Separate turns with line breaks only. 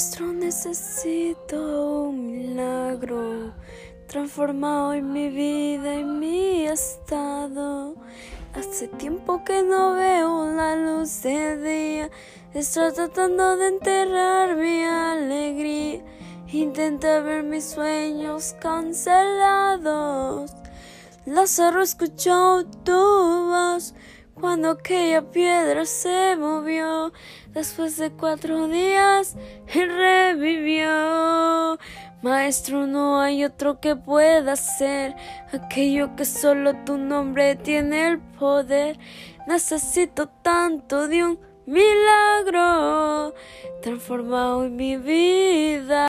Necesito un milagro transformado en mi vida y mi estado. Hace tiempo que no veo la luz de día, estoy tratando de enterrar mi alegría. Intenta ver mis sueños cancelados. Lázaro escuchó tu cuando aquella piedra se movió. Después de cuatro días, él revivió. Maestro, no hay otro que pueda ser aquello que solo tu nombre tiene el poder. Necesito tanto de un milagro transformado en mi vida.